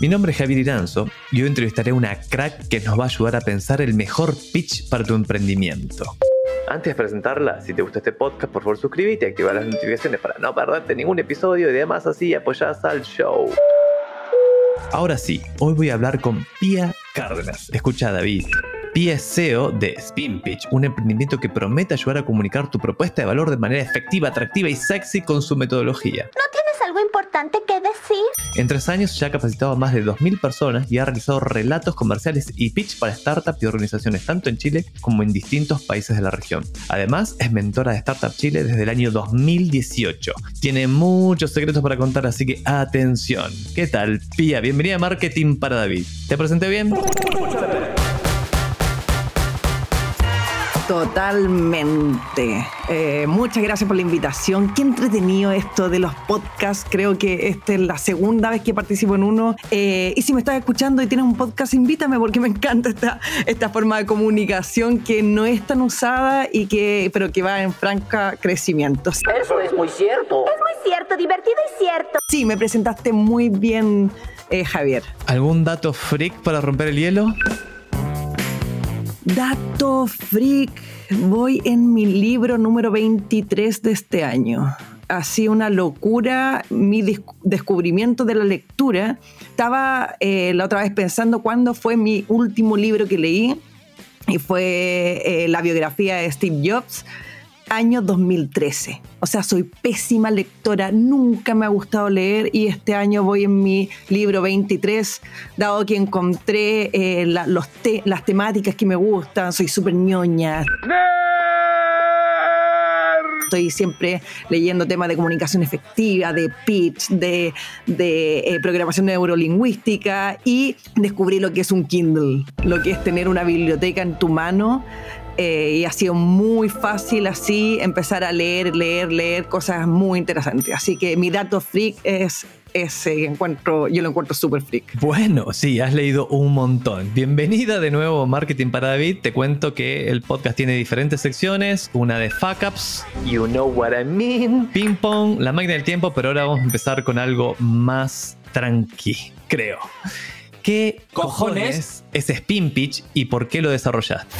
Mi nombre es Javier Iranzo y hoy entrevistaré a una crack que nos va a ayudar a pensar el mejor pitch para tu emprendimiento. Antes de presentarla, si te gusta este podcast, por favor suscríbete y activa las notificaciones para no perderte ningún episodio y demás así apoyás al show. Ahora sí, hoy voy a hablar con Pia Cárdenas. Escucha David. Pia es CEO de Spin Pitch, un emprendimiento que promete ayudar a comunicar tu propuesta de valor de manera efectiva, atractiva y sexy con su metodología. ¿No tienes algo importante que decir? En tres años ya ha capacitado a más de 2.000 personas y ha realizado relatos comerciales y pitch para startups y organizaciones tanto en Chile como en distintos países de la región. Además, es mentora de Startup Chile desde el año 2018. Tiene muchos secretos para contar, así que atención. ¿Qué tal, Pia? Bienvenida a Marketing para David. ¿Te presenté bien? Totalmente. Eh, muchas gracias por la invitación. Qué entretenido esto de los podcasts. Creo que esta es la segunda vez que participo en uno. Eh, y si me estás escuchando y tienes un podcast, invítame porque me encanta esta, esta forma de comunicación que no es tan usada y que, pero que va en franca crecimiento. Eso es muy cierto. Es muy cierto, divertido y cierto. Sí, me presentaste muy bien, eh, Javier. ¿Algún dato freak para romper el hielo? Dato freak. Voy en mi libro número 23 de este año. Ha sido una locura mi descubrimiento de la lectura. Estaba eh, la otra vez pensando cuándo fue mi último libro que leí y fue eh, la biografía de Steve Jobs año 2013. O sea, soy pésima lectora, nunca me ha gustado leer y este año voy en mi libro 23, dado que encontré eh, la, los las temáticas que me gustan, soy súper ñoña. Estoy siempre leyendo temas de comunicación efectiva, de pitch, de, de eh, programación neurolingüística y descubrí lo que es un Kindle, lo que es tener una biblioteca en tu mano eh, y ha sido muy fácil así empezar a leer, leer, leer cosas muy interesantes. Así que mi dato freak es ese encuentro, yo lo encuentro súper freak. Bueno, sí, has leído un montón. Bienvenida de nuevo a Marketing para David. Te cuento que el podcast tiene diferentes secciones, una de fuck ups, you know what I mean, ping pong, la máquina del tiempo, pero ahora vamos a empezar con algo más tranqui, creo. ¿Qué cojones es Spin Pitch y por qué lo desarrollaste?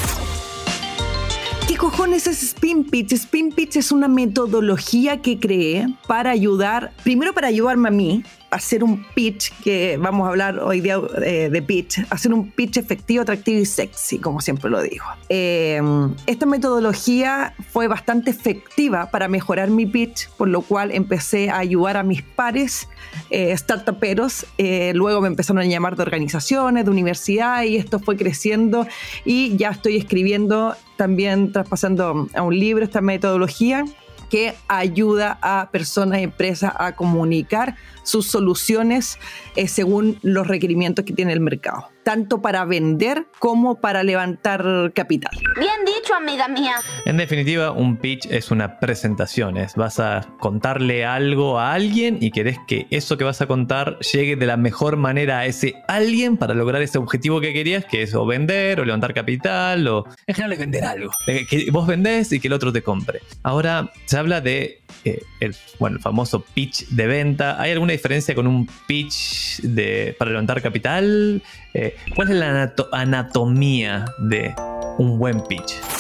¿Qué cojones es Spin Pitch? Spin Pitch es una metodología que creé para ayudar, primero para ayudarme a mí hacer un pitch, que vamos a hablar hoy día eh, de pitch, hacer un pitch efectivo, atractivo y sexy, como siempre lo digo. Eh, esta metodología fue bastante efectiva para mejorar mi pitch, por lo cual empecé a ayudar a mis pares eh, startuperos. Eh, luego me empezaron a llamar de organizaciones, de universidad y esto fue creciendo y ya estoy escribiendo también traspasando a un libro esta metodología que ayuda a personas y empresas a comunicar sus soluciones eh, según los requerimientos que tiene el mercado, tanto para vender como para levantar capital. Bien dicho, amiga mía. En definitiva, un pitch es una presentación, es vas a contarle algo a alguien y querés que eso que vas a contar llegue de la mejor manera a ese alguien para lograr ese objetivo que querías, que es o vender o levantar capital o en general es vender algo, que vos vendés y que el otro te compre. Ahora se habla de eh, el, bueno, el famoso pitch de venta. ¿Hay alguna diferencia con un pitch de, para levantar capital? Eh, ¿Cuál es la anatomía de un buen pitch?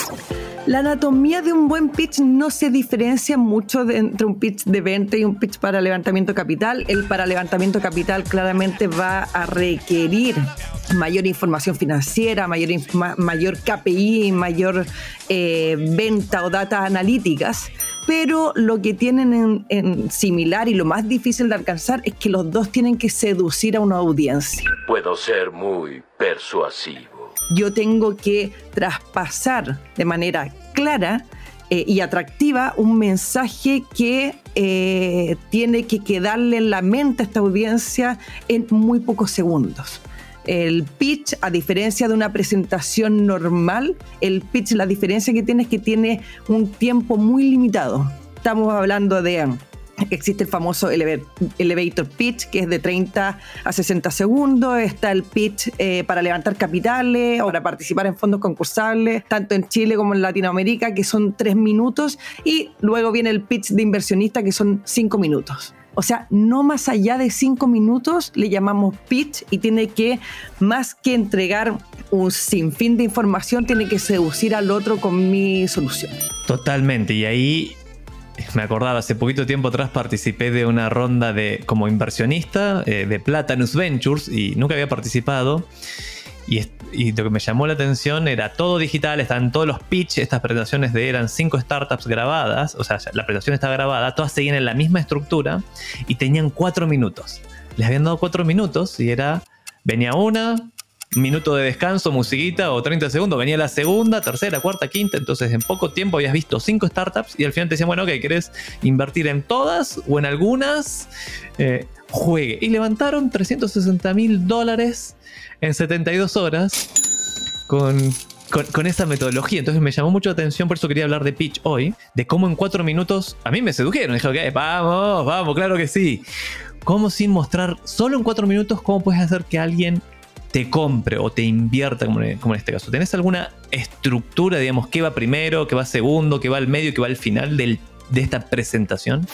La anatomía de un buen pitch no se diferencia mucho entre un pitch de venta y un pitch para levantamiento capital. El para levantamiento capital claramente va a requerir mayor información financiera, mayor, mayor KPI, mayor eh, venta o datas analíticas, pero lo que tienen en, en, similar y lo más difícil de alcanzar es que los dos tienen que seducir a una audiencia. Puedo ser muy persuasivo yo tengo que traspasar de manera clara eh, y atractiva un mensaje que eh, tiene que quedarle en la mente a esta audiencia en muy pocos segundos. El pitch, a diferencia de una presentación normal, el pitch, la diferencia que tiene es que tiene un tiempo muy limitado. Estamos hablando de Existe el famoso elevator pitch, que es de 30 a 60 segundos. Está el pitch eh, para levantar capitales o para participar en fondos concursables, tanto en Chile como en Latinoamérica, que son 3 minutos. Y luego viene el pitch de inversionista, que son 5 minutos. O sea, no más allá de 5 minutos le llamamos pitch y tiene que, más que entregar un sinfín de información, tiene que seducir al otro con mi solución. Totalmente. Y ahí me acordaba, hace poquito tiempo atrás participé de una ronda de como inversionista eh, de Platanus Ventures y nunca había participado. Y, lo que me llamó la atención era todo digital, estaban todos los pitch, estas presentaciones de eran cinco startups grabadas, o sea, la presentación estaba grabada, todas seguían en la misma estructura y tenían cuatro minutos. Les habían dado cuatro minutos y era, venía una, minuto de descanso, musiquita o 30 segundos, venía la segunda, tercera, cuarta, quinta, entonces en poco tiempo habías visto cinco startups y al final te decían, bueno, ok, ¿querés invertir en todas o en algunas? Eh, juegue. Y levantaron 360 mil dólares en 72 horas con, con, metodología. Entonces me llamó mucho la atención, por eso quería hablar de pitch hoy, de cómo en cuatro minutos a mí me sedujeron. Dije, ok, vamos, vamos, claro que sí. Cómo sin mostrar, solo en cuatro minutos, cómo puedes hacer que alguien te compre o te invierta, como en, este caso? ¿Tenés alguna estructura, digamos, qué va primero, qué va segundo, qué va al medio, qué va al final de esta presentación?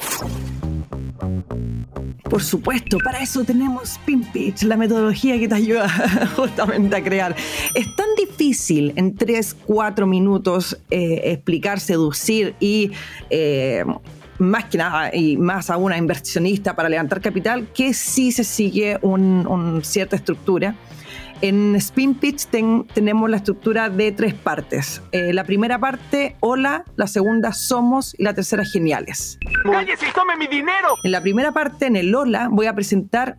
Por supuesto, para eso tenemos PinPitch, la metodología que te ayuda justamente a crear. Es tan difícil en 3, 4 minutos eh, explicar, seducir y eh, más que nada y más a una inversionista para levantar capital que sí se sigue una cierta estructura en Spin Pitch tenemos la estructura de tres partes. Eh, la primera parte, hola, la segunda, somos y la tercera, geniales. ¡Cállese y tome mi dinero! En la primera parte, en el hola, voy a presentar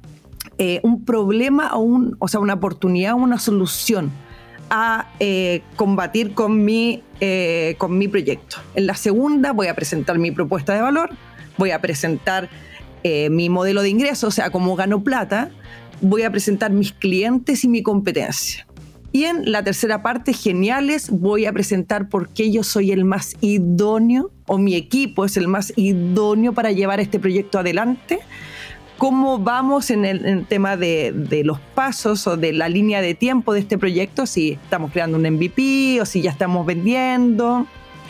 eh, un problema o, un, o sea, una oportunidad o una solución a eh, combatir con mi, con mi proyecto. En la segunda voy a presentar mi propuesta de valor, voy a presentar mi modelo de ingreso, o sea, cómo gano plata, voy a presentar mis clientes y mi competencia. Y en la tercera parte, geniales, voy a presentar por qué yo soy el más idóneo o mi equipo es el más idóneo para llevar este proyecto adelante. Cómo vamos en el, tema de, los pasos o de la línea de tiempo de este proyecto, si estamos creando un MVP o si ya estamos vendiendo.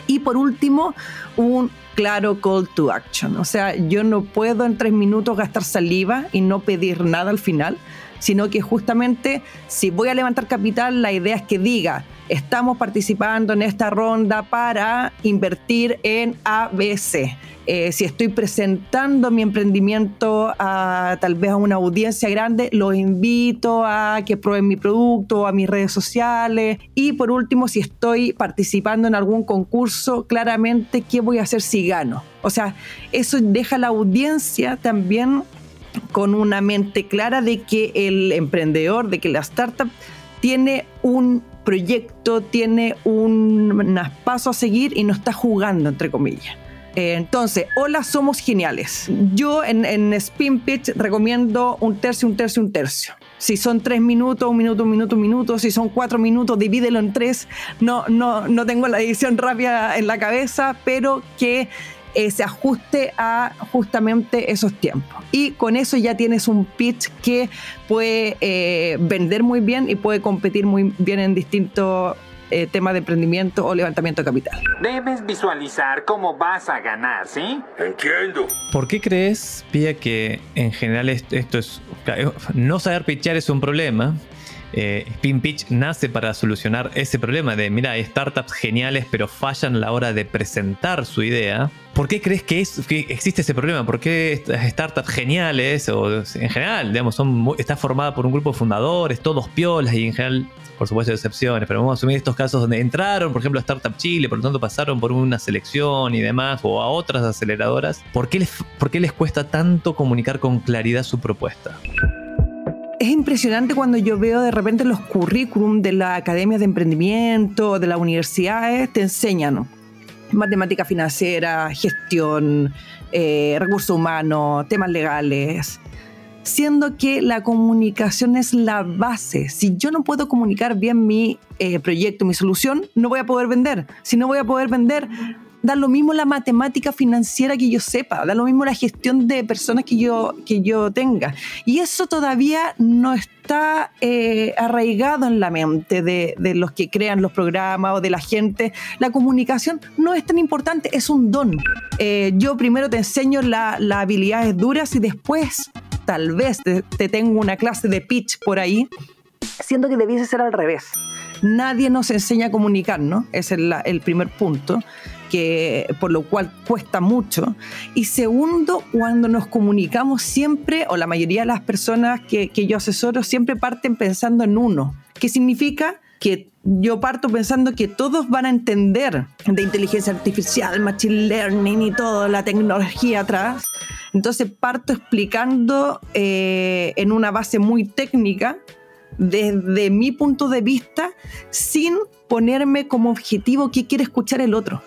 Y por último, un claro call to action. O sea, yo no puedo en tres minutos gastar saliva y no pedir nada al final, sino que justamente si voy a levantar capital, la idea es que diga, estamos participando en esta ronda para invertir en ABC. Eh, si estoy presentando mi emprendimiento a tal vez a una audiencia grande, los invito a que prueben mi producto, a mis redes sociales. Y por último, si estoy participando en algún concurso, claramente, ¿qué voy a hacer si gano? O sea, eso deja a la audiencia también con una mente clara de que el emprendedor, de que la startup tiene un proyecto, tiene un paso a seguir y no está jugando, entre comillas. Eh, entonces, hola, somos geniales. Yo en, en, Spin Pitch recomiendo un tercio, un tercio, un tercio. Si son tres minutos, un minuto, un minuto, un minuto. Si son cuatro minutos, divídelo en tres. No, no, no tengo la edición rápida en la cabeza, pero que eh, se ajuste a justamente esos tiempos. Y con eso ya tienes un pitch que puede eh, vender muy bien y puede competir muy bien en distintos eh, temas de emprendimiento o levantamiento de capital. Debes visualizar cómo vas a ganar, ¿sí? Entiendo. ¿Por qué crees, Pia, que en general esto es... No saber pitchar es un problema, eh, Spin Pitch nace para solucionar ese problema de, mira, hay startups geniales pero fallan la hora de presentar su idea. ¿Por qué crees que, existe ese problema? ¿Por qué startups geniales, o en general, digamos, son, está formada por un grupo de fundadores, todos piolas y en general, por supuesto, excepciones, pero vamos a asumir estos casos donde entraron, por ejemplo, a Startup Chile, por lo tanto pasaron por una selección y demás, o a otras aceleradoras. ¿Por qué les, por qué les cuesta tanto comunicar con claridad su propuesta? Es impresionante cuando yo veo de repente los currículum de las academias de emprendimiento, de las universidades, te enseñan matemática financiera, gestión, eh, recursos humanos, temas legales. siendo que la comunicación es la base. Si yo no puedo comunicar bien mi eh, proyecto, mi solución, no voy a poder vender. Si no voy a poder vender, da lo mismo la matemática financiera que yo sepa, da lo mismo la gestión de personas que yo, que yo tenga. Y eso todavía no está eh, arraigado en la mente de, los que crean los programas o de la gente. La comunicación no es tan importante, es un don. Eh, yo primero te enseño las habilidades duras y después tal vez te, tengo una clase de pitch por ahí, siendo que debiese ser al revés. Nadie nos enseña a comunicar, ¿no? Ese es el primer punto que, por lo cual cuesta mucho. Y segundo, cuando nos comunicamos siempre, o la mayoría de las personas que, que yo asesoro, siempre parten pensando en uno. ¿Qué significa? que yo parto pensando que todos van a entender de inteligencia artificial, machine learning y toda la tecnología atrás. Entonces parto explicando eh, en una base muy técnica, desde mi punto de vista, sin ponerme como objetivo qué quiere escuchar el otro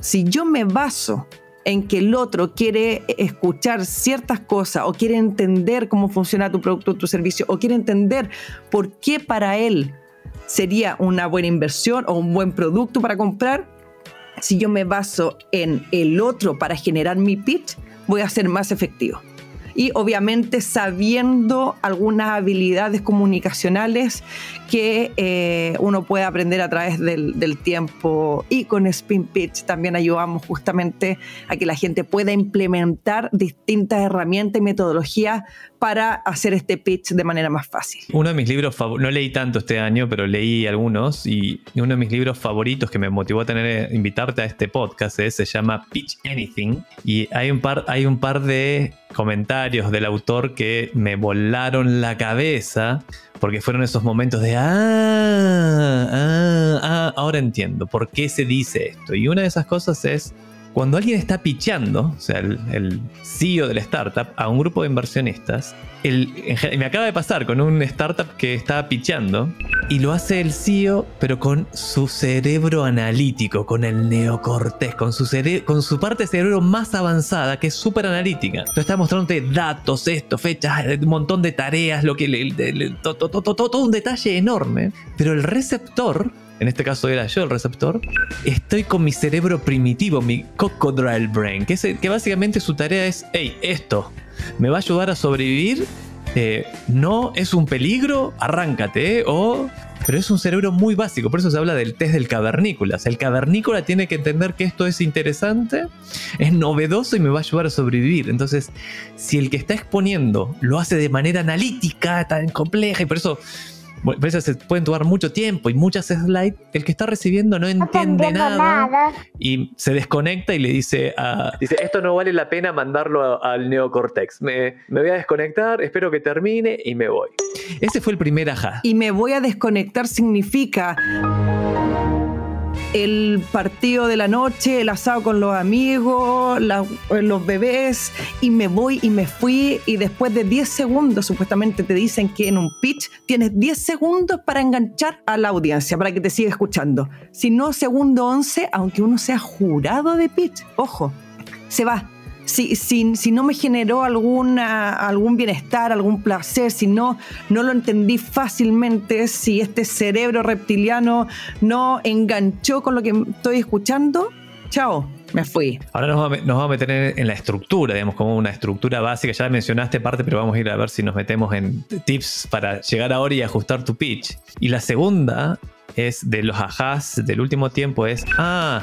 si yo me baso en que el otro quiere escuchar ciertas cosas o quiere entender cómo funciona tu producto o tu servicio o quiere entender por qué para él sería una buena inversión o un buen producto para comprar, si yo me baso en el otro para generar mi pitch, voy a ser más efectivo y obviamente sabiendo algunas habilidades comunicacionales que eh, uno puede aprender a través del, del, tiempo. Y con Spin Pitch también ayudamos justamente a que la gente pueda implementar distintas herramientas y metodologías para hacer este pitch de manera más fácil. Uno de mis libros favoritos, no leí tanto este año, pero leí algunos y uno de mis libros favoritos que me motivó a tener invitarte a este podcast se llama Pitch Anything y hay un par hay un par de comentarios del autor que me volaron la cabeza porque fueron esos momentos de, ah, ah, ah, ahora entiendo por qué se dice esto. Y una de esas cosas es cuando alguien está pichando, o sea, el, CEO de la startup, a un grupo de inversionistas, me acaba de pasar con un startup que estaba pichando y lo hace el CEO, pero con su cerebro analítico, con el neocortés, con su, parte de cerebro más avanzada, que es súper analítica. Entonces está mostrándote datos, esto, fechas, un montón de tareas, lo que todo un detalle enorme. Pero el receptor en este caso era yo el receptor, estoy con mi cerebro primitivo, mi cocodrile brain, que, básicamente su tarea es, hey, esto me va a ayudar a sobrevivir, eh, no es un peligro, arráncate, ¿eh? o... Pero es un cerebro muy básico, por eso se habla del test del cavernícola. el cavernícola tiene que entender que esto es interesante, es novedoso y me va a ayudar a sobrevivir. Entonces, si el que está exponiendo lo hace de manera analítica, tan compleja, y por eso por eso se pueden tomar mucho tiempo y muchas slides. El que está recibiendo no entiende nada, y se desconecta y le dice a. Dice: Esto no vale la pena mandarlo al neocortex. Me, me voy a desconectar, espero que termine y me voy. Ese fue el primer ajá. Y me voy a desconectar significa el partido de la noche, el asado con los amigos, los bebés, y me voy y me fui, y después de 10 segundos, supuestamente te dicen que en un pitch tienes 10 segundos para enganchar a la audiencia, para que te siga escuchando. Si no, segundo 11, aunque uno sea jurado de pitch, ojo, se va si, si, no me generó alguna, algún bienestar, algún placer, si no, no lo entendí fácilmente, si este cerebro reptiliano no enganchó con lo que estoy escuchando, chao, me fui. Ahora nos vamos, a, meter en, la estructura, digamos, como una estructura básica. Ya mencionaste parte, pero vamos a ir a ver si nos metemos en tips para llegar ahora y ajustar tu pitch. Y la segunda es de los ajás del último tiempo es, ah,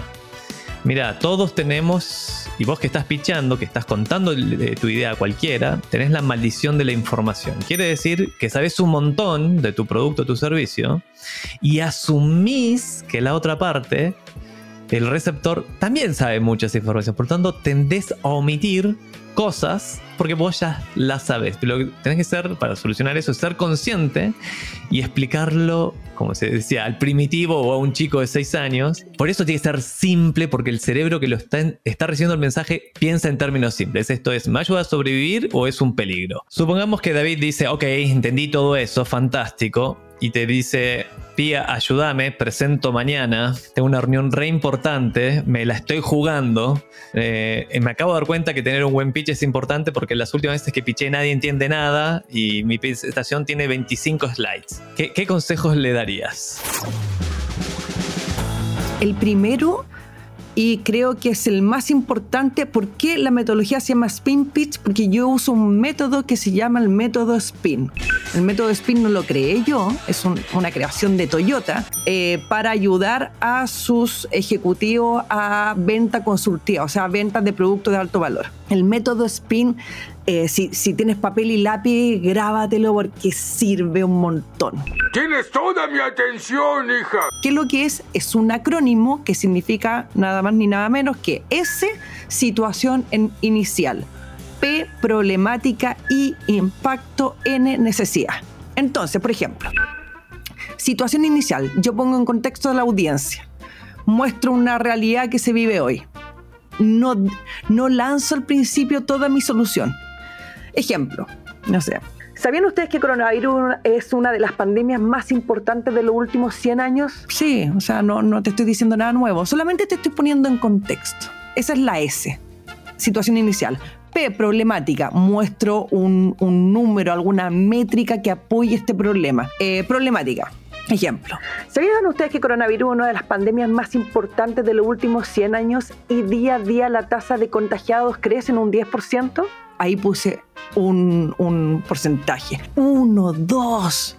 mira, todos tenemos y vos que estás pichando, que estás contando tu idea a cualquiera, tenés la maldición de la información. Quiere decir que sabes un montón de tu producto tu servicio y asumís que la otra parte, el receptor, también sabe muchas información. Por lo tanto, tendés a omitir cosas porque vos ya las sabes. Pero lo que tenés que ser para solucionar eso es ser consciente y explicarlo, como se decía, al primitivo o a un chico de 6 años. Por eso tiene que ser simple porque el cerebro que lo está, está recibiendo el mensaje piensa en términos simples. Esto es, ¿me ayuda a sobrevivir o es un peligro? Supongamos que David dice, ok, entendí todo eso, fantástico y te dice, Pía, ayúdame, presento mañana, tengo una reunión re importante, me la estoy jugando, eh, me acabo de dar cuenta que tener un buen pitch es importante porque porque las últimas veces que piché nadie entiende nada y mi presentación tiene 25 slides. ¿Qué, qué consejos le darías? El primero y creo que es el más importante. ¿Por qué la metodología se llama Spin Pitch? Porque yo uso un método que se llama el método Spin. El método Spin no lo creé yo, es una creación de Toyota eh, para ayudar a sus ejecutivos a venta consultiva, o sea, ventas de productos de alto valor. El método Spin eh, si, tienes papel y lápiz, grábatelo porque sirve un montón. Tienes toda mi atención, hija. ¿Qué es lo que es? Es un acrónimo que significa nada más ni nada menos que S, situación en inicial. P, problemática y impacto N, necesidad. Entonces, por ejemplo, situación inicial, yo pongo en contexto de la audiencia, muestro una realidad que se vive hoy. No, no lanzo al principio toda mi solución Ejemplo, no sé. ¿Sabían ustedes que coronavirus es una de las pandemias más importantes de los últimos 100 años? Sí, o sea, no, no te estoy diciendo nada nuevo, solamente te estoy poniendo en contexto. Esa es la S, situación inicial. P, problemática. Muestro un, número, alguna métrica que apoye este problema. Eh, problemática. Ejemplo. ¿Sabían ustedes que coronavirus es una de las pandemias más importantes de los últimos 100 años y día a día la tasa de contagiados crece en un 10%? ahí puse un, porcentaje. Uno, dos,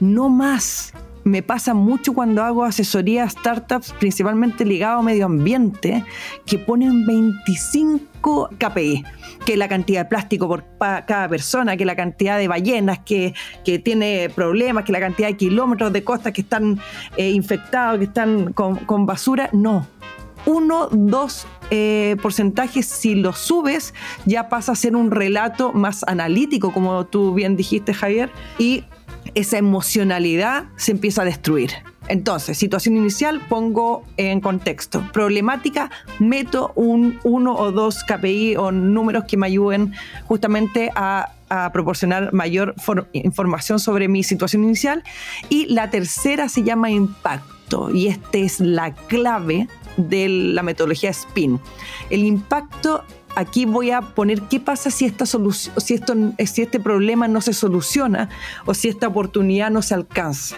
no más. Me pasa mucho cuando hago asesoría a startups, principalmente ligado a medio ambiente, que ponen 25 KPI, que la cantidad de plástico por cada persona, que la cantidad de ballenas que, tiene problemas, que la cantidad de kilómetros de costas que están eh, infectados, que están con, con basura. No, uno, dos eh, porcentajes, si lo subes, ya pasa a ser un relato más analítico, como tú bien dijiste, Javier, y esa emocionalidad se empieza a destruir. Entonces, situación inicial, pongo en contexto. Problemática, meto un uno o dos KPI o números que me ayuden justamente a, a proporcionar mayor información sobre mi situación inicial. Y la tercera se llama impacto. Y esta es la clave de la metodología SPIN. El impacto, aquí voy a poner qué pasa si, esta si, esto, si este problema no se soluciona o si esta oportunidad no se alcanza.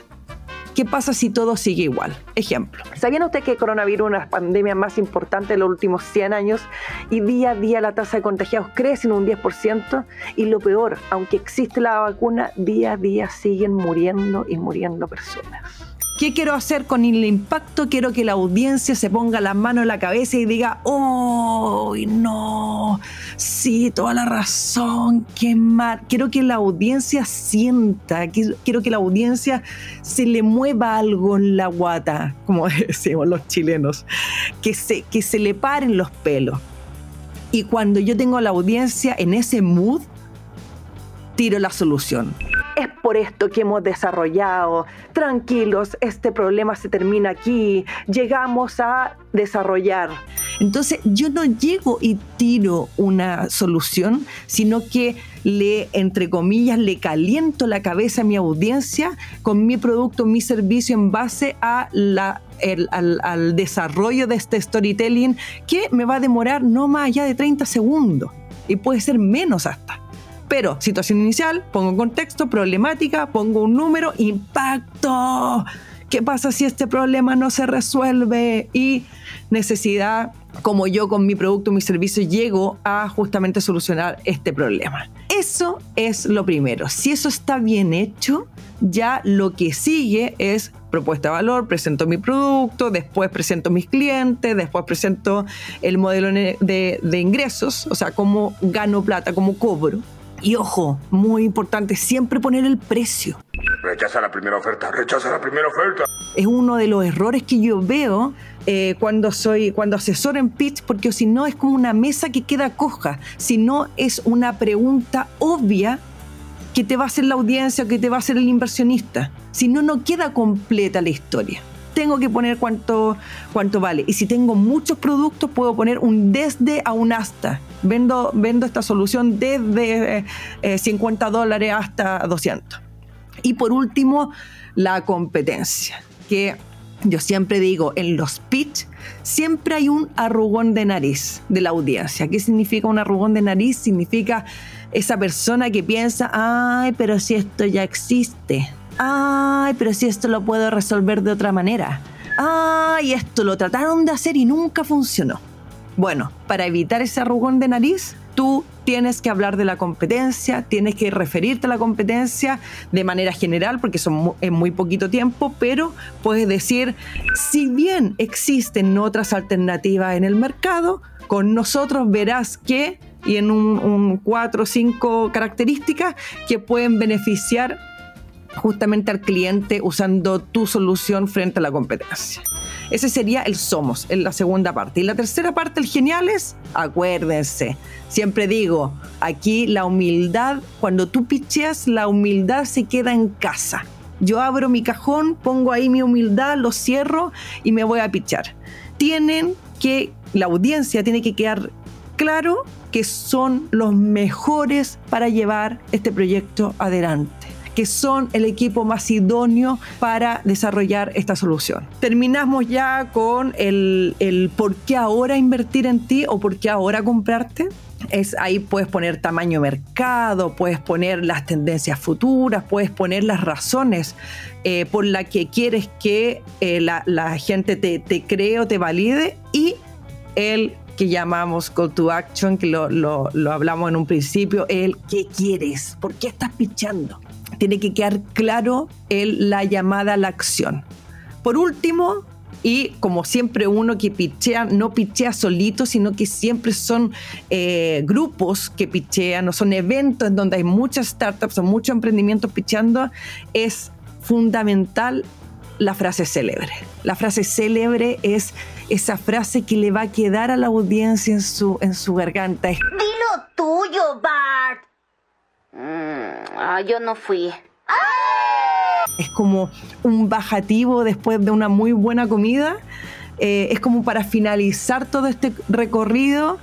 ¿Qué pasa si todo sigue igual? Ejemplo. ¿Sabían ustedes que el coronavirus es una pandemias más importantes de los últimos 100 años y día a día la tasa de contagiados crece en un 10%? Y lo peor, aunque existe la vacuna, día a día siguen muriendo y muriendo personas. ¿Qué quiero hacer con el impacto? Quiero que la audiencia se ponga las manos en la cabeza y diga, ¡oh, no! Sí, toda la razón, qué mal. Quiero que la audiencia sienta, quiero que la audiencia se le mueva algo en la guata, como decimos los chilenos, que se, que se le paren los pelos. Y cuando yo tengo a la audiencia en ese mood, tiro la solución. Es por esto que hemos desarrollado. Tranquilos, este problema se termina aquí. Llegamos a desarrollar. Entonces yo no llego y tiro una solución, sino que le, entre comillas, le caliento la cabeza a mi audiencia con mi producto, mi servicio en base a la, al, al desarrollo de este storytelling que me va a demorar no más allá de 30 segundos y puede ser menos hasta. Pero situación inicial, pongo contexto, problemática, pongo un número, impacto. ¿Qué pasa si este problema no se resuelve? Y necesidad, como yo con mi producto, mi servicio, llego a justamente solucionar este problema. Eso es lo primero. Si eso está bien hecho, ya lo que sigue es propuesta de valor, presento mi producto, después presento mis clientes, después presento el modelo de, de ingresos, o sea, cómo gano plata, cómo cobro. Y ojo, muy importante, siempre poner el precio. Rechaza la primera oferta, rechaza la primera oferta. Es uno de los errores que yo veo eh, cuando soy, cuando asesoro en pitch, porque si no es como una mesa que queda coja, si no es una pregunta obvia que te va a hacer la audiencia o que te va a hacer el inversionista. Si no, no queda completa la historia tengo que poner cuánto, cuánto vale. Y si tengo muchos productos, puedo poner un desde a un hasta. Vendo, vendo esta solución desde 50 eh, dólares hasta 200. Y por último, la competencia, que Yo siempre digo, en los pitch siempre hay un arrugón de nariz de la audiencia. ¿Qué significa un arrugón de nariz? Significa esa persona que piensa, ay, pero si esto ya existe. Ay, pero si esto lo puedo resolver de otra manera. Ay, esto lo trataron de hacer y nunca funcionó. Bueno, para evitar ese arrugón de nariz, tú tienes que hablar de la competencia, tienes que referirte a la competencia de manera general, porque son en muy poquito tiempo, pero puedes decir, si bien existen otras alternativas en el mercado, con nosotros verás que, y en un, un cuatro o cinco características que pueden beneficiar justamente al cliente usando tu solución frente a la competencia. Ese sería el somos, en la segunda parte. Y la tercera parte, el genial es, acuérdense, siempre digo, aquí la humildad, cuando tú picheas, la humildad se queda en casa. Yo abro mi cajón, pongo ahí mi humildad, lo cierro y me voy a pichar. Tienen que, la audiencia tiene que quedar claro que son los mejores para llevar este proyecto adelante que son el equipo más idóneo para desarrollar esta solución. Terminamos ya con el, el por qué ahora invertir en ti o por qué ahora comprarte. Es ahí puedes poner tamaño mercado, puedes poner las tendencias futuras, puedes poner las razones eh, por las que quieres que eh, la, la, gente te, te, cree o te valide y el que llamamos call to action, que lo, lo, lo hablamos en un principio, el qué quieres, por qué estás pichando tiene que quedar claro el, la llamada a la acción. Por último, y como siempre uno que pichea, no pichea solito, sino que siempre son eh, grupos que pichean o son eventos en donde hay muchas startups o muchos emprendimientos picheando, es fundamental la frase célebre. La frase célebre es esa frase que le va a quedar a la audiencia en su, en su garganta. Dilo tuyo, Bart. Mm, ah, yo no fui. Es como un bajativo después de una muy buena comida. Eh, es como para finalizar todo este recorrido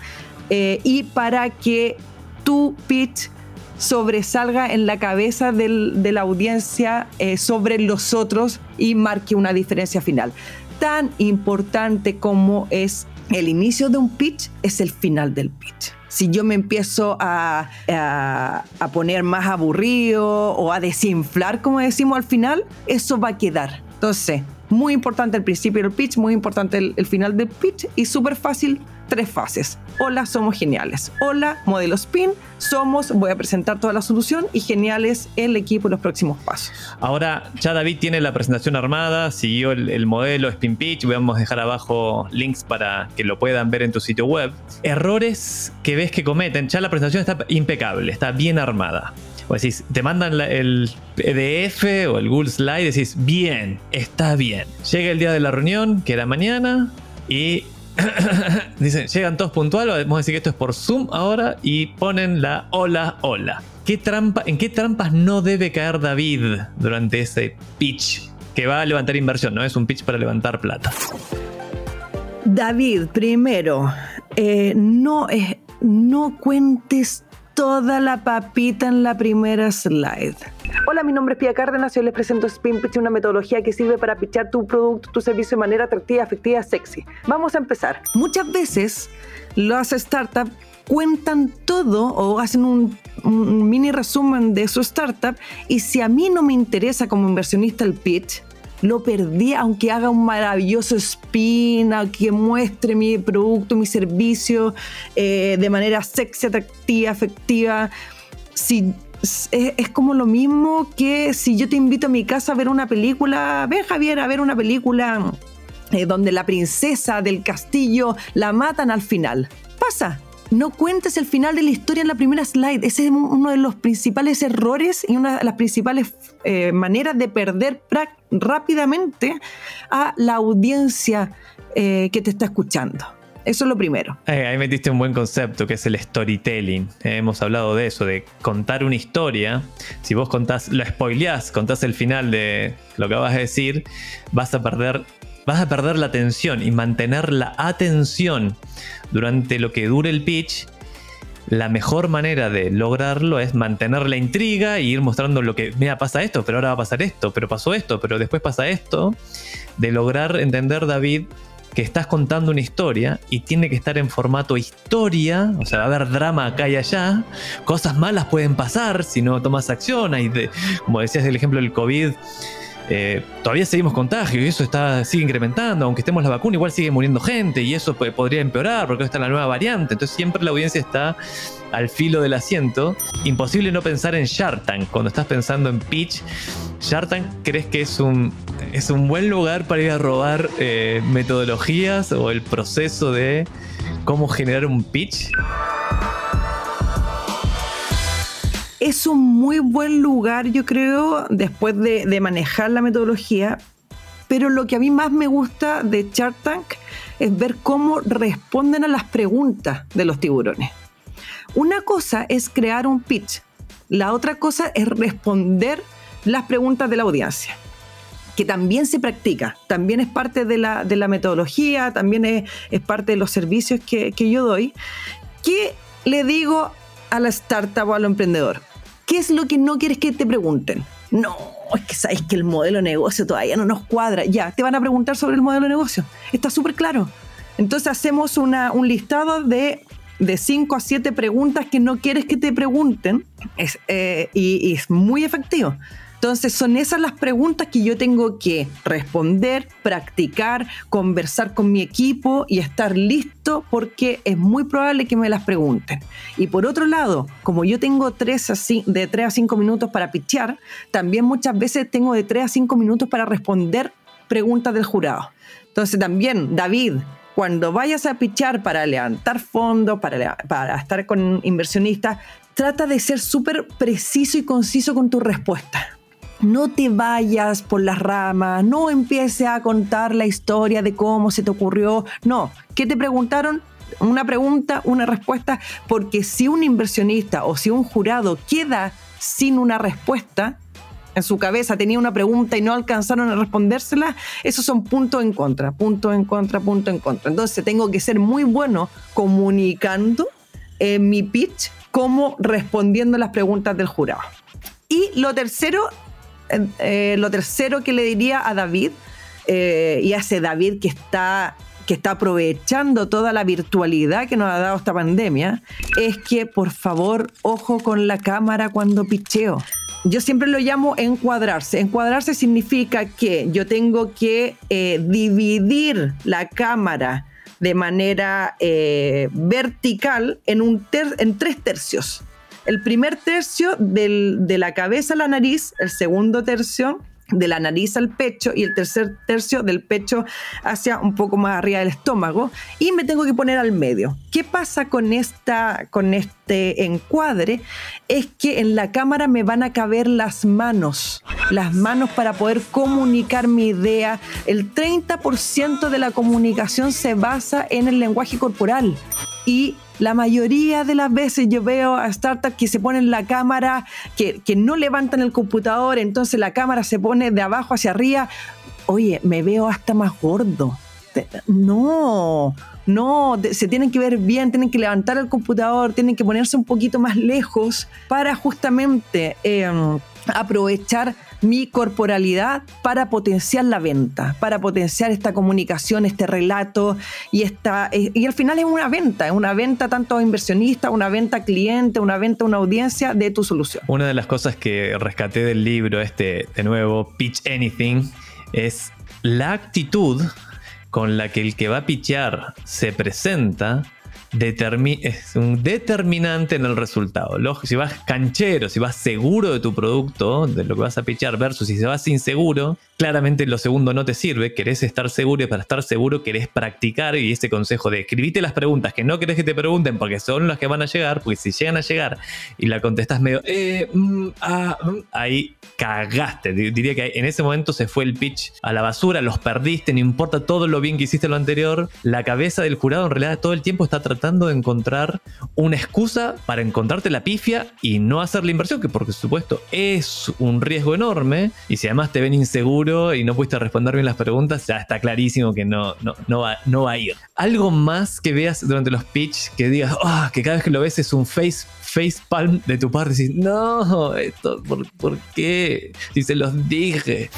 eh, y para que tu pitch sobresalga en la cabeza de la audiencia eh, sobre los otros y marque una diferencia final. Tan importante como es el inicio de un pitch, es el final del pitch si yo me empiezo a, a, poner más aburrido o a desinflar, como decimos al final, eso va a quedar. Entonces, muy importante el principio del pitch, muy importante el, el final del pitch y súper fácil tres fases. Hola, somos geniales. Hola, modelo Spin. Somos, voy a presentar toda la solución y geniales el equipo y los próximos pasos. Ahora, ya David tiene la presentación armada, siguió el, el modelo Spin Pitch. Vamos a dejar abajo links para que lo puedan ver en tu sitio web. Errores que ves que cometen. Ya la presentación está impecable, está bien armada. O decís, te mandan el PDF o el Google Slide, decís, bien, está bien. Llega el día de la reunión, que era mañana, y Dicen, llegan todos puntuales, vamos a decir que esto es por Zoom ahora y ponen la hola, hola. ¿Qué trampa, ¿En qué trampas no debe caer David durante ese pitch que va a levantar inversión? No es un pitch para levantar plata. David, primero, no, eh, no cuentes toda la papita en la primera slide. Hola, mi nombre es Pia Cárdenas y hoy les presento Spin Pitch, una metodología que sirve para pitchar tu producto, tu servicio de manera atractiva, efectiva, sexy. Vamos a empezar. Muchas veces las startups cuentan todo o hacen un, un, mini resumen de su startup y si a mí no me interesa como inversionista el pitch, lo perdí aunque haga un maravilloso spin, aunque muestre mi producto, mi servicio eh, de manera sexy, atractiva, efectiva. Si, es, es, como lo mismo que si yo te invito a mi casa a ver una película, ven Javier a ver una película eh, donde la princesa del castillo la matan al final. Pasa, no cuentes el final de la historia en la primera slide. Ese es uno de los principales errores y una de las principales eh, maneras de perder rápidamente a la audiencia eh, que te está escuchando. Eso es lo primero. Eh, ahí metiste un buen concepto que es el storytelling. Hemos hablado de eso, de contar una historia. Si vos contás, lo spoileás, contás el final de lo que vas a decir, vas a perder vas a perder la atención y mantener la atención durante lo que dure el pitch la mejor manera de lograrlo es mantener la intriga y ir mostrando lo que, mira, pasa esto, pero ahora va a pasar esto, pero pasó esto, pero después pasa esto, de lograr entender, David, que estás contando una historia y tiene que estar en formato historia, o sea, va a haber drama acá y allá, cosas malas pueden pasar si no tomas acción, hay como decías el ejemplo del COVID, eh, todavía seguimos contagios y eso está, sigue incrementando, aunque estemos la vacuna, igual sigue muriendo gente y eso podría empeorar porque está la nueva variante. Entonces siempre la audiencia está al filo del asiento. Imposible no pensar en Shark Tank. Cuando estás pensando en pitch, Shark Tank crees que es un, es un buen lugar para ir a robar eh, metodologías o el proceso de cómo generar un pitch. Es un muy buen lugar, yo creo, después de, manejar la metodología. Pero lo que a mí más me gusta de Shark Tank es ver cómo responden a las preguntas de los tiburones. Una cosa es crear un pitch, la otra cosa es responder las preguntas de la audiencia, que también se practica, también es parte de la, metodología, también es, parte de los servicios que, que yo doy. ¿Qué le digo a la startup o al emprendedor? ¿Qué es lo que no quieres que te pregunten? No, es que sabes que el modelo de negocio todavía no nos cuadra. Ya, te van a preguntar sobre el modelo de negocio. Está súper claro. Entonces hacemos un listado de, de 5 a 7 preguntas que no quieres que te pregunten eh, y es muy efectivo. Entonces son esas las preguntas que yo tengo que responder, practicar, conversar con mi equipo y estar listo porque es muy probable que me las pregunten. Y por otro lado, como yo tengo tres de 3 a 5 minutos para pichear, también muchas veces tengo de 3 a 5 minutos para responder preguntas del jurado. Entonces también, David, cuando vayas a pichar para levantar fondos, para, para estar con inversionistas, trata de ser súper preciso y conciso con tu respuesta no te vayas por las ramas, no empieces a contar la historia de cómo se te ocurrió. No, ¿qué te preguntaron? Una pregunta, una respuesta, porque si un inversionista o si un jurado queda sin una respuesta, en su cabeza tenía una pregunta y no alcanzaron a respondérsela, esos son puntos en contra, punto en contra, punto en contra. Entonces tengo que ser muy bueno comunicando en mi pitch como respondiendo las preguntas del jurado. Y lo tercero eh, lo tercero que le diría a David, eh, y a ese David que está, que está aprovechando toda la virtualidad que nos ha dado esta pandemia, es que por favor, ojo con la cámara cuando picheo. Yo siempre lo llamo encuadrarse. Encuadrarse significa que yo tengo que eh, dividir la cámara de manera vertical en, un en tres tercios el primer tercio de la cabeza a la nariz, el segundo tercio de la nariz al pecho y el tercer tercio del pecho hacia un poco más arriba del estómago y me tengo que poner al medio. ¿Qué pasa con esta con este encuadre? Es que en la cámara me van a caber las manos, las manos para poder comunicar mi idea. El 30% de la comunicación se basa en el lenguaje corporal y la mayoría de las veces yo veo a startups que se ponen la cámara, que, no levantan el computador, entonces la cámara se pone de abajo hacia arriba. Oye, me veo hasta más gordo. No, no, se tienen que ver bien, tienen que levantar el computador, tienen que ponerse un poquito más lejos para justamente em, aprovechar mi corporalidad para potenciar la venta, para potenciar esta comunicación, este relato y esta eh, y al final es una venta, es una venta tanto a inversionista, una venta a cliente, una venta a una audiencia de tu solución. Una de las cosas que rescaté del libro este de nuevo Pitch Anything es la actitud con la que el que va a pitchear se presenta es un determinante en el resultado. Si vas canchero, si vas seguro de tu producto, de lo que vas a pichar, versus si vas inseguro, claramente lo segundo no te sirve. Querés estar seguro y para estar seguro querés practicar. Y ese consejo de escribite las preguntas que no querés que te pregunten porque son las que van a llegar, porque si llegan a llegar y la contestas medio, eh, mm, ah, mm", ahí cagaste. Diría que en ese momento se fue el pitch a la basura, los perdiste, no importa todo lo bien que hiciste lo anterior. La cabeza del jurado en realidad todo el tiempo está tratando tratando de encontrar una excusa para encontrarte la pifia y no hacer la inversión, que por supuesto es un riesgo enorme. Y si además te ven inseguro y no pudiste responder bien las preguntas, ya está clarísimo que no, no, no, va, no va a ir. Algo más que veas durante los pitch que digas, ah, que cada vez que lo ves es un face face palm de tu parte decís, no, esto, ¿por, ¿por qué? Si se los dije.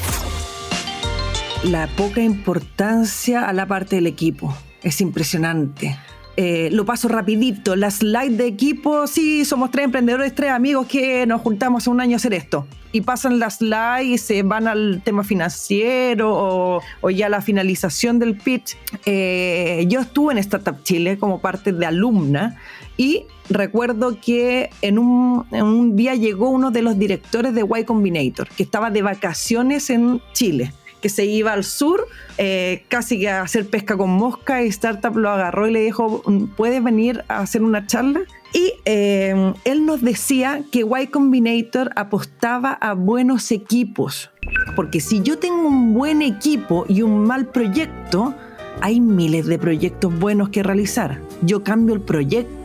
La poca importancia a la parte del equipo. Es impresionante. Eh, lo paso rapidito. Las slides de equipo, sí, somos tres emprendedores, tres amigos que nos juntamos un año a hacer esto. Y pasan las slides y se van al tema financiero o, o ya la finalización del pitch. Eh, yo estuve en Startup Chile como parte de alumna y recuerdo que en un, en un día llegó uno de los directores de Y Combinator, que estaba de vacaciones en Chile que se iba al sur, eh, casi que a hacer pesca con mosca, y Startup lo agarró y le dijo, ¿puedes venir a hacer una charla? Y eh, él nos decía que Y Combinator apostaba a buenos equipos, porque si yo tengo un buen equipo y un mal proyecto, hay miles de proyectos buenos que realizar. Yo cambio el proyecto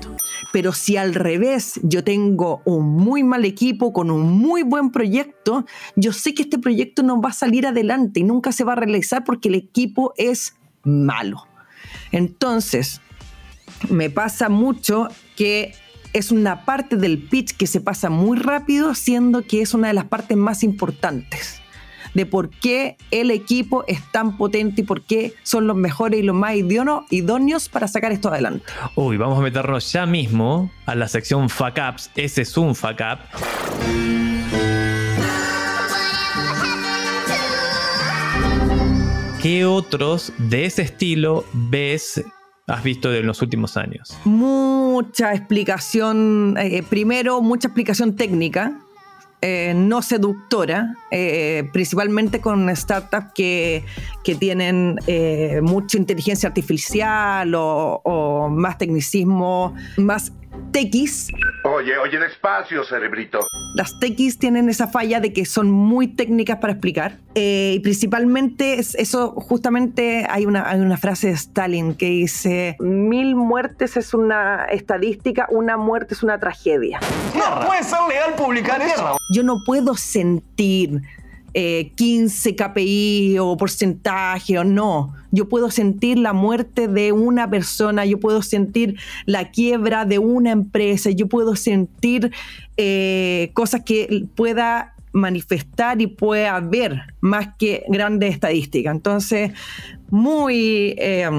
pero si al revés yo tengo un muy mal equipo con un muy buen proyecto, yo sé que este proyecto no va a salir adelante y nunca se va a realizar porque el equipo es malo. Entonces, me pasa mucho que es una parte del pitch que se pasa muy rápido, siendo que es una de las partes más importantes de por qué el equipo es tan potente y por qué son los mejores y los más idóneos para sacar esto adelante. Uy, vamos a meternos ya mismo a la sección Fuck Ups. Ese es un Fuck Up. ¿Qué otros de ese estilo ves has visto en los últimos años? Mucha explicación, eh, primero mucha explicación técnica, eh, no seductora, eh, principalmente con startups que, que tienen eh, mucha inteligencia artificial o, o más tecnicismo, más techis. Oye, oye, despacio, cerebrito. Las techis tienen esa falla de que son muy técnicas para explicar. Eh, y principalmente es eso, justamente hay una, hay una frase de Stalin que dice, mil muertes es una estadística, una muerte es una tragedia. No puede ser legal publicar eso. Yo no puedo sentir eh, 15 KPI o porcentaje o no. Yo puedo sentir la muerte de una persona, yo puedo sentir la quiebra de una empresa, yo puedo sentir eh, cosas que pueda manifestar y pueda ver más que grandes estadísticas. Entonces, muy eh,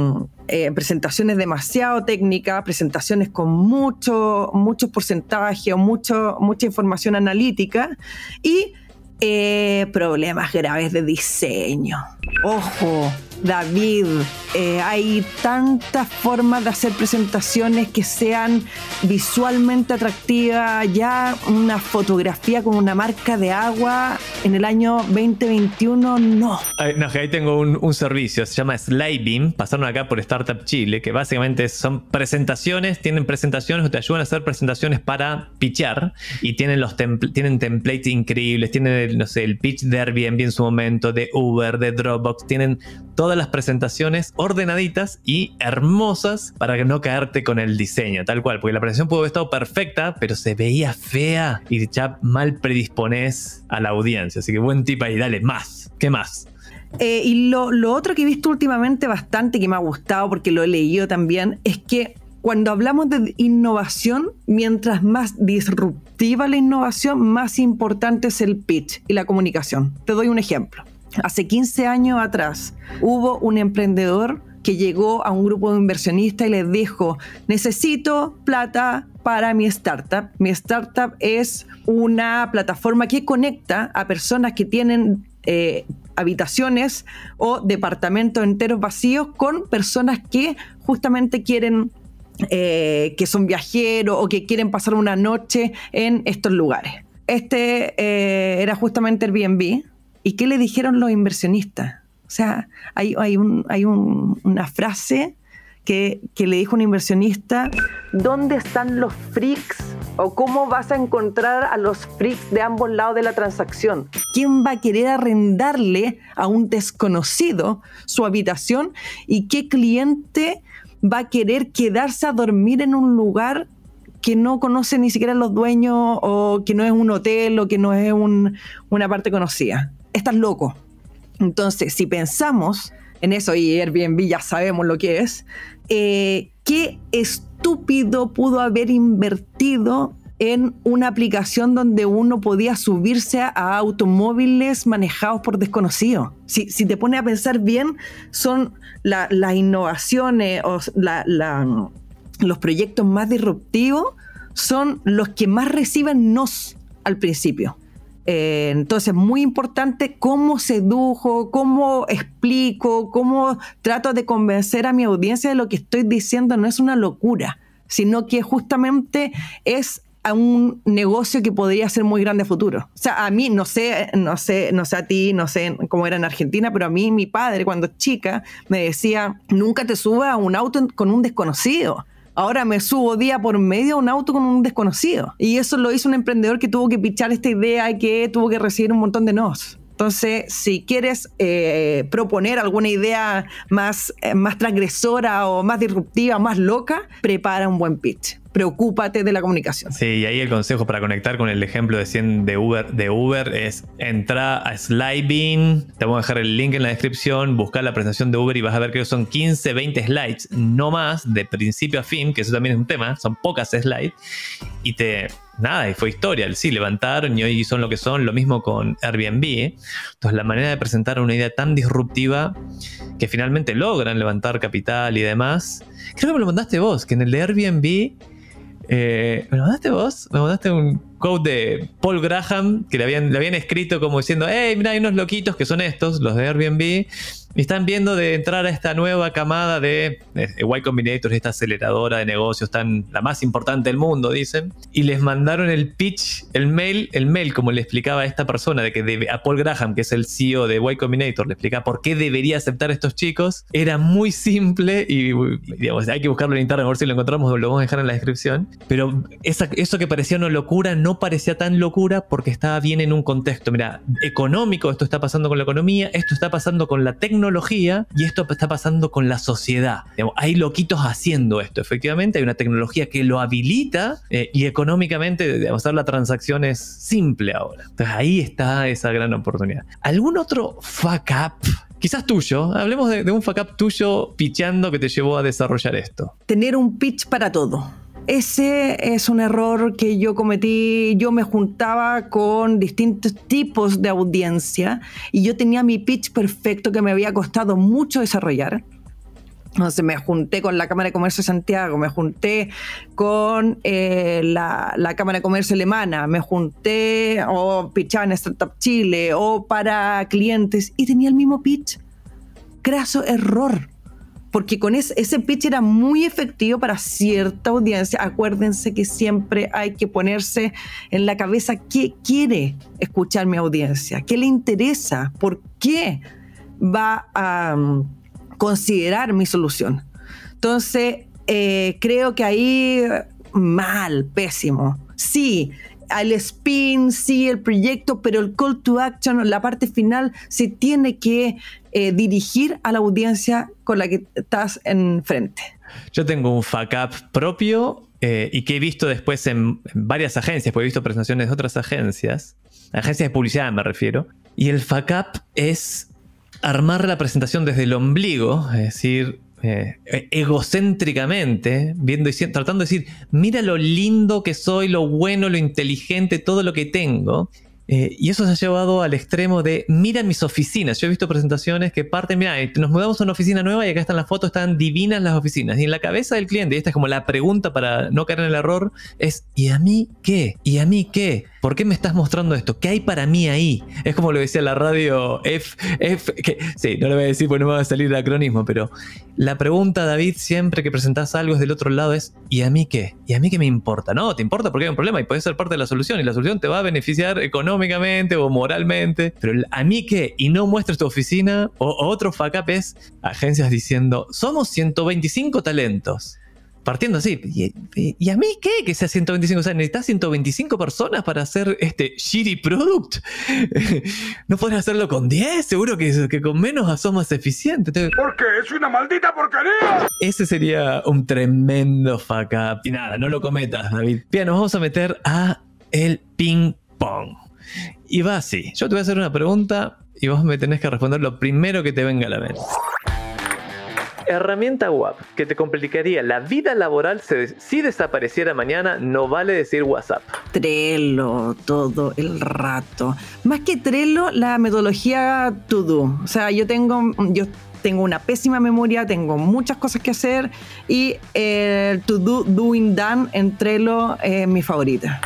eh, presentaciones demasiado técnicas, presentaciones con mucho, muchos porcentajes o mucho, mucha información analítica y eh, problemas graves de diseño. Ojo, David, eh, hay tantas formas de hacer presentaciones que sean visualmente atractivas. Ya una fotografía con una marca de agua en el año 2021, no. Ay, no, que ahí tengo un, un servicio, se llama Slidebeam, pasaron acá por Startup Chile, que básicamente son presentaciones, tienen presentaciones o te ayudan a hacer presentaciones para pitchar y tienen los tienen templates increíbles, tienen, el, no sé, el pitch de Airbnb en su momento, de Uber, de Dropbox, tienen todas las presentaciones ordenaditas y hermosas para no caerte con el diseño, tal cual, porque la presentación pudo haber estado perfecta, pero se veía fea y ya mal predispones a la audiencia, así que buen tip ahí, dale, más, ¿qué más? Eh, y lo, lo otro que he visto últimamente bastante que me ha gustado porque lo he leído también es que cuando hablamos de innovación, mientras más disruptiva la innovación, más importante es el pitch y la comunicación. Te doy un ejemplo. Hace 15 años atrás hubo un emprendedor que llegó a un grupo de inversionistas y les dijo, necesito plata para mi startup. Mi startup es una plataforma que conecta a personas que tienen eh, habitaciones o departamentos enteros vacíos con personas que justamente quieren, eh, que son viajeros o que quieren pasar una noche en estos lugares. Este eh, era justamente Airbnb. ¿Y qué le dijeron los inversionistas? O sea, hay, hay, un- hay un- una frase que, que le dijo un inversionista, ¿dónde están los freaks? ¿O cómo vas a encontrar a los freaks de ambos lados de la transacción? ¿Quién va a querer arrendarle a un desconocido su habitación? ¿Y qué cliente va a querer quedarse a dormir en un lugar que no conoce ni siquiera los dueños o que no es un hotel o que no es una parte conocida. Estás loco. Entonces, si pensamos en eso, y Airbnb ya sabemos lo que es, eh, ¿qué estúpido pudo haber invertido en una aplicación donde uno podía subirse a automóviles manejados por desconocidos. Si, te pones a pensar bien, son las innovaciones o los proyectos más disruptivos son los que más reciben nos al principio. Eh, entonces, muy importante cómo sedujo, cómo explico, cómo trato de convencer a mi audiencia de lo que estoy diciendo no es una locura, sino que justamente es a un negocio que podría ser muy grande futuro. O sea, a mí, no sé, no sé, no sé a ti, no sé cómo era en Argentina, pero a mí mi padre cuando chica me decía, nunca te subas a un auto con un desconocido. Ahora me subo día por medio a un auto con un desconocido. Y eso lo hizo un emprendedor que tuvo que pichar esta idea y que tuvo que recibir un montón de nos. Entonces, si quieres eh, proponer alguna idea más, eh, más transgresora o más disruptiva, más loca, prepara un buen pitch preocúpate de la comunicación. Sí, y ahí el consejo para conectar con el ejemplo de 100 de Uber, de Uber es entra a Sliding, te voy a dejar el link en la descripción, buscar la presentación de Uber y vas a ver que son 15, 20 slides, no más, de principio a fin, que eso también es un tema, son pocas slides, y te nada, y fue historia. Sí, levantaron y hoy son lo que son. Lo mismo con Airbnb. Entonces, la manera de presentar una idea tan disruptiva que finalmente logran levantar capital y demás. Creo que me lo mandaste vos, que en el de Airbnb. Eh, ¿Me lo mandaste vos? Me mandaste un quote de Paul Graham que le habían escrito como diciendo: Hey, mira, hay unos loquitos que son estos, los de Airbnb están viendo de entrar a esta nueva camada de, de, Y Combinator, esta aceleradora de negocios tan la más importante del mundo, dicen, y les mandaron el pitch, el mail, el mail como le explicaba a esta persona de que a Paul Graham, que es el CEO de Y Combinator, le explica por qué debería aceptar a estos chicos. Era muy simple y hay que buscarlo en internet a ver si lo encontramos, lo vamos a dejar en la descripción. Pero eso que parecía una locura no parecía tan locura porque estaba bien en un contexto, mira, económico, esto está pasando con la economía, esto está pasando con la tecnología y esto está pasando con la sociedad. hay loquitos haciendo esto, efectivamente, hay una tecnología que lo habilita eh, y económicamente hacer la transacción es simple ahora. Entonces ahí está esa gran oportunidad. ¿Algún otro fuck up? Quizás tuyo, hablemos de, de un fuck up tuyo pichando que te llevó a desarrollar esto. Tener un pitch para todo ese es un error que yo cometí. Yo me juntaba con distintos tipos de audiencia y yo tenía mi pitch perfecto que me había costado mucho desarrollar. Entonces me junté con la Cámara de Comercio de Santiago, me junté con eh, la, Cámara de Comercio Alemana, me junté o pitchaba en Startup Chile o para clientes y tenía el mismo pitch. Craso error porque con ese, pitch era muy efectivo para cierta audiencia. Acuérdense que siempre hay que ponerse en la cabeza qué quiere escuchar mi audiencia, qué le interesa, por qué va a um, considerar mi solución. Entonces, eh, creo que ahí mal, pésimo. Sí, al spin, sí, el proyecto, pero el call to action, la parte final, se tiene que eh, dirigir a la audiencia con la que estás enfrente. Yo tengo un fuck up propio eh, y que he visto después en, varias agencias, porque he visto presentaciones de otras agencias, agencias de publicidad me refiero, y el fuck up es armar la presentación desde el ombligo, es decir, eh, egocéntricamente, viendo y tratando de decir, mira lo lindo que soy, lo bueno, lo inteligente, todo lo que tengo. Eh, y eso se ha llevado al extremo de, mira mis oficinas. Yo he visto presentaciones que parten, mira, eh, nos mudamos a una oficina nueva y acá están las fotos, están divinas las oficinas. Y en la cabeza del cliente, y esta es como la pregunta para no caer en el error, es, ¿y a mí qué? ¿Y a mí qué? ¿Por qué me estás mostrando esto? ¿Qué hay para mí ahí? Es como lo decía la radio F, F sí, no lo voy a decir porque no me va a salir el acronismo, pero la pregunta, David, siempre que presentas algo es del otro lado es, ¿y a mí qué? ¿Y a mí qué me importa? No, te importa porque hay un problema y puedes ser parte de la solución y la solución te va a beneficiar económicamente o moralmente, pero ¿a mí qué? Y no muestres tu oficina o, otro fuck up agencias diciendo, somos 125 talentos partiendo así. ¿Y, y a mí qué? Que sea 125. O sea, necesitas 125 personas para hacer este shitty product. no podrás hacerlo con 10. Seguro que, que con menos sos más eficiente. Porque es una maldita porquería. Ese sería un tremendo fuck up. Y nada, no lo cometas, David. Bien, nos vamos a meter a el ping pong. Y va así. Yo te voy a hacer una pregunta y vos me tenés que responder lo primero que te venga a la mente. Herramienta web que te complicaría la vida laboral si desapareciera mañana, no vale decir WhatsApp. Trello todo el rato. Más que Trello, la metodología To Do. O sea, yo tengo, yo tengo una pésima memoria, tengo muchas cosas que hacer y el To Do, Doing Done en Trello es mi favorita.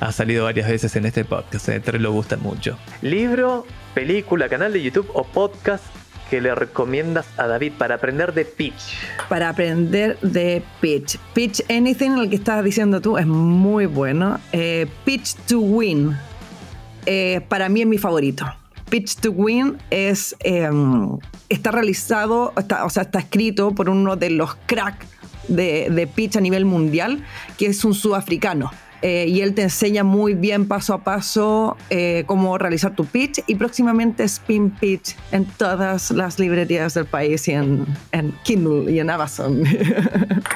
Ha salido varias veces en este podcast, eh, Trello gusta mucho. Libro, película, canal de YouTube o podcast que le recomiendas a David para aprender de pitch? Para aprender de pitch. Pitch Anything, el que estabas diciendo tú, es muy bueno. Eh, pitch to Win, eh, para mí es mi favorito. Pitch to Win es, em, está realizado, o sea, está escrito por uno de los cracks de, de pitch a nivel mundial, que es un sudafricano. Eh, y él te enseña muy bien paso a paso eh, cómo realizar tu pitch y próximamente Spin Pitch en todas las librerías del país y en, en Kindle y en Amazon.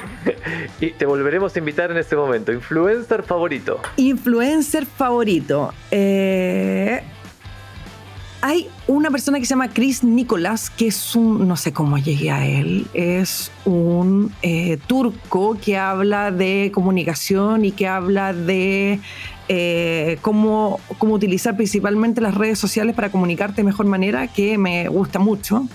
y te volveremos a invitar en este momento. Influencer favorito. Influencer favorito. Eh, hay una persona que se llama Chris Nicolás, que es un, no sé cómo llegué a él, es un eh, turco que habla de comunicación y que habla de eh, cómo, cómo utilizar principalmente las redes sociales para comunicarte de mejor manera, que me gusta mucho.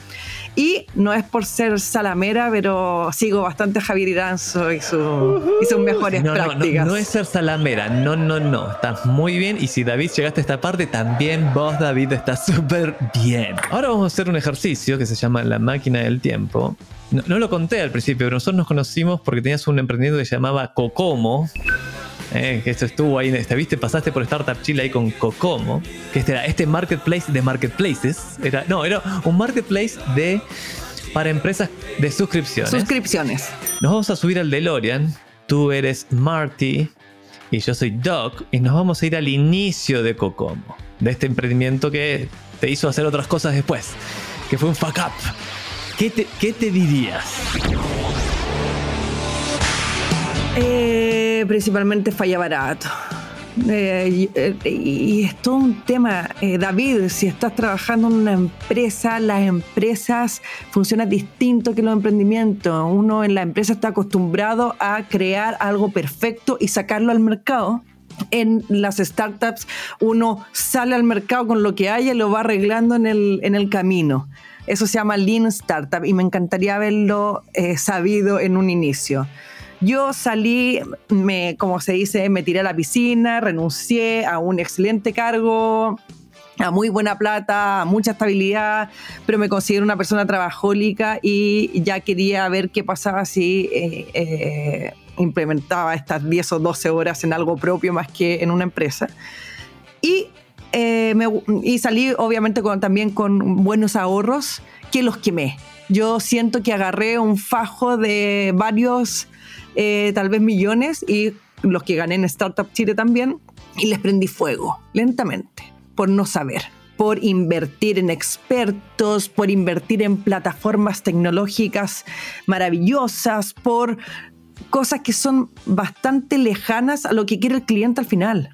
Y no es por ser salamera, pero sigo bastante a Javier Iranzo y, su, y sus mejores prácticas. No, no, es ser salamera, no, no, no. Estás muy bien. Y si David llegaste a esta parte, también vos, David, estás súper bien. Ahora vamos a hacer un ejercicio que se llama la máquina del tiempo. No, no, lo conté al principio, pero nosotros nos conocimos porque tenías un emprendimiento que se llamaba Cocomo. Eh, que esto estuvo ahí, este, ¿viste? Pasaste por Startup Chile ahí con Cocomo, que este era este marketplace de marketplaces. Era, no, era un marketplace de para empresas de suscripciones. Suscripciones. Nos vamos a subir al DeLorean. Tú eres Marty y yo soy Doc y nos vamos a ir al inicio de Cocomo, de este emprendimiento que te hizo hacer otras cosas después, que fue un fuck up. ¿Qué te, qué te dirías? Eh, principalmente falla barato. Eh, y, es todo un tema, eh, David, si estás trabajando en una empresa, las empresas funcionan distinto que los emprendimientos. Uno en la empresa está acostumbrado a crear algo perfecto y sacarlo al mercado. En las startups uno sale al mercado con lo que haya y lo va arreglando en el, en el camino. Eso se llama Lean Startup y me encantaría haberlo sabido en un inicio. Yo salí, me, como se dice, me tiré a la piscina, renuncié a un excelente cargo, a muy buena plata, a mucha estabilidad, pero me considero una persona trabajólica y ya quería ver qué pasaba si eh, eh, implementaba estas 10 o 12 horas en algo propio más que en una empresa. Y, eh, y salí obviamente con, también con buenos ahorros que los quemé. Yo siento que agarré un fajo de varios eh, tal vez millones y los que gané en Startup Chile también, y les prendí fuego lentamente por no saber por invertir en expertos, por invertir en plataformas tecnológicas maravillosas, por cosas que son bastante lejanas a lo que quiere el cliente al final.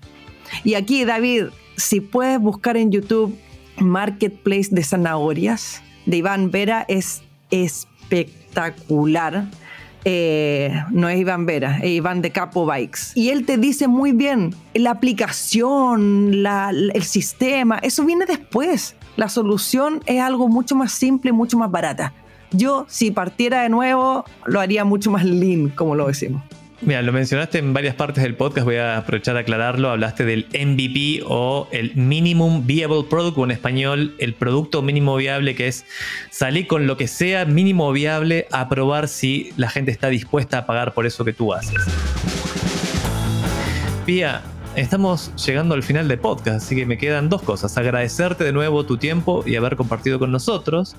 Y aquí, David, si puedes buscar en YouTube Marketplace de Zanahorias de Iván Vera, es espectacular. Eh, no es Iván Vera, es Iván de Capo Bikes. Y él te dice muy bien, la aplicación, el sistema, eso viene después. La solución es algo mucho más simple, mucho más barata. Yo, si partiera de nuevo, lo haría mucho más lean, como lo decimos. Mira, lo mencionaste en varias partes del podcast, voy a aprovechar a aclararlo. Hablaste del MVP o el Minimum Viable Product, o en español, el producto mínimo viable, que es salir con lo que sea mínimo viable a probar si la gente está dispuesta a pagar por eso que tú haces. Pía, estamos llegando al final del podcast, así que me quedan dos cosas. Agradecerte de nuevo tu tiempo y haber compartido con nosotros.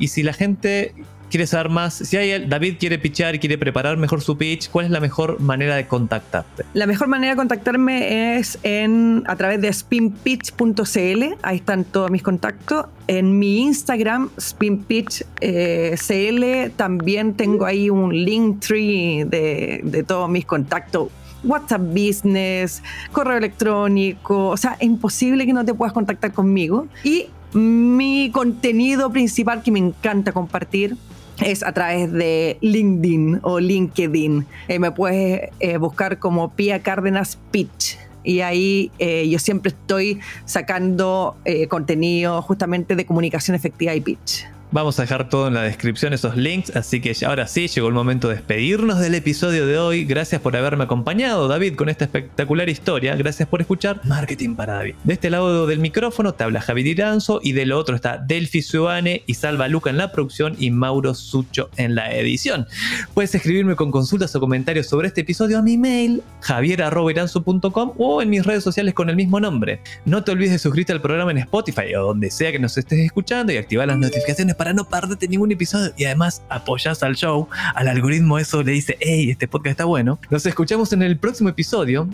Y si la gente quiere saber más, si hay, David quiere pitchar quiere preparar mejor su pitch, ¿cuál es la mejor manera de contactarte? La mejor manera de contactarme es en, a través de spinpitch.cl, ahí están todos mis contactos. En mi Instagram, spinpitchcl, eh, también tengo ahí un link tree de, de todos mis contactos WhatsApp Business, correo electrónico, o sea, es imposible que no te puedas contactar conmigo. Y mi contenido principal que me encanta compartir es a través de LinkedIn o LinkedIn. Eh, me puedes eh, buscar como Pia Cárdenas Pitch. Y ahí eh, yo siempre estoy sacando contenido justamente de comunicación efectiva y pitch. Vamos a dejar todo en la descripción, esos links. Así que ahora sí, llegó el momento de despedirnos del episodio de hoy. Gracias por haberme acompañado, David, con esta espectacular historia. Gracias por escuchar Marketing para David. De este lado del micrófono te habla Javi Diranzo y del otro está Delphi Suane y Salva Luca en la producción y Mauro Sucho en la edición. Puedes escribirme con consultas o comentarios sobre este episodio a mi mail javier.iranzo.com o en mis redes sociales con el mismo nombre. No te olvides de suscribirte al programa en Spotify o donde sea que nos estés escuchando y activar las notificaciones para no perderte ningún episodio y además apoyas al show, al algoritmo eso le dice, hey, este podcast está bueno. Nos escuchamos en el próximo episodio.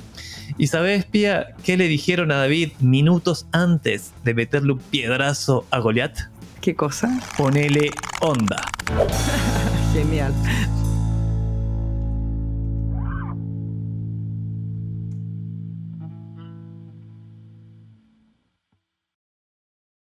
Y sabes, Pia, qué le dijeron a David minutos antes de meterle un piedrazo a Goliath? ¿Qué cosa? Ponele onda. Genial.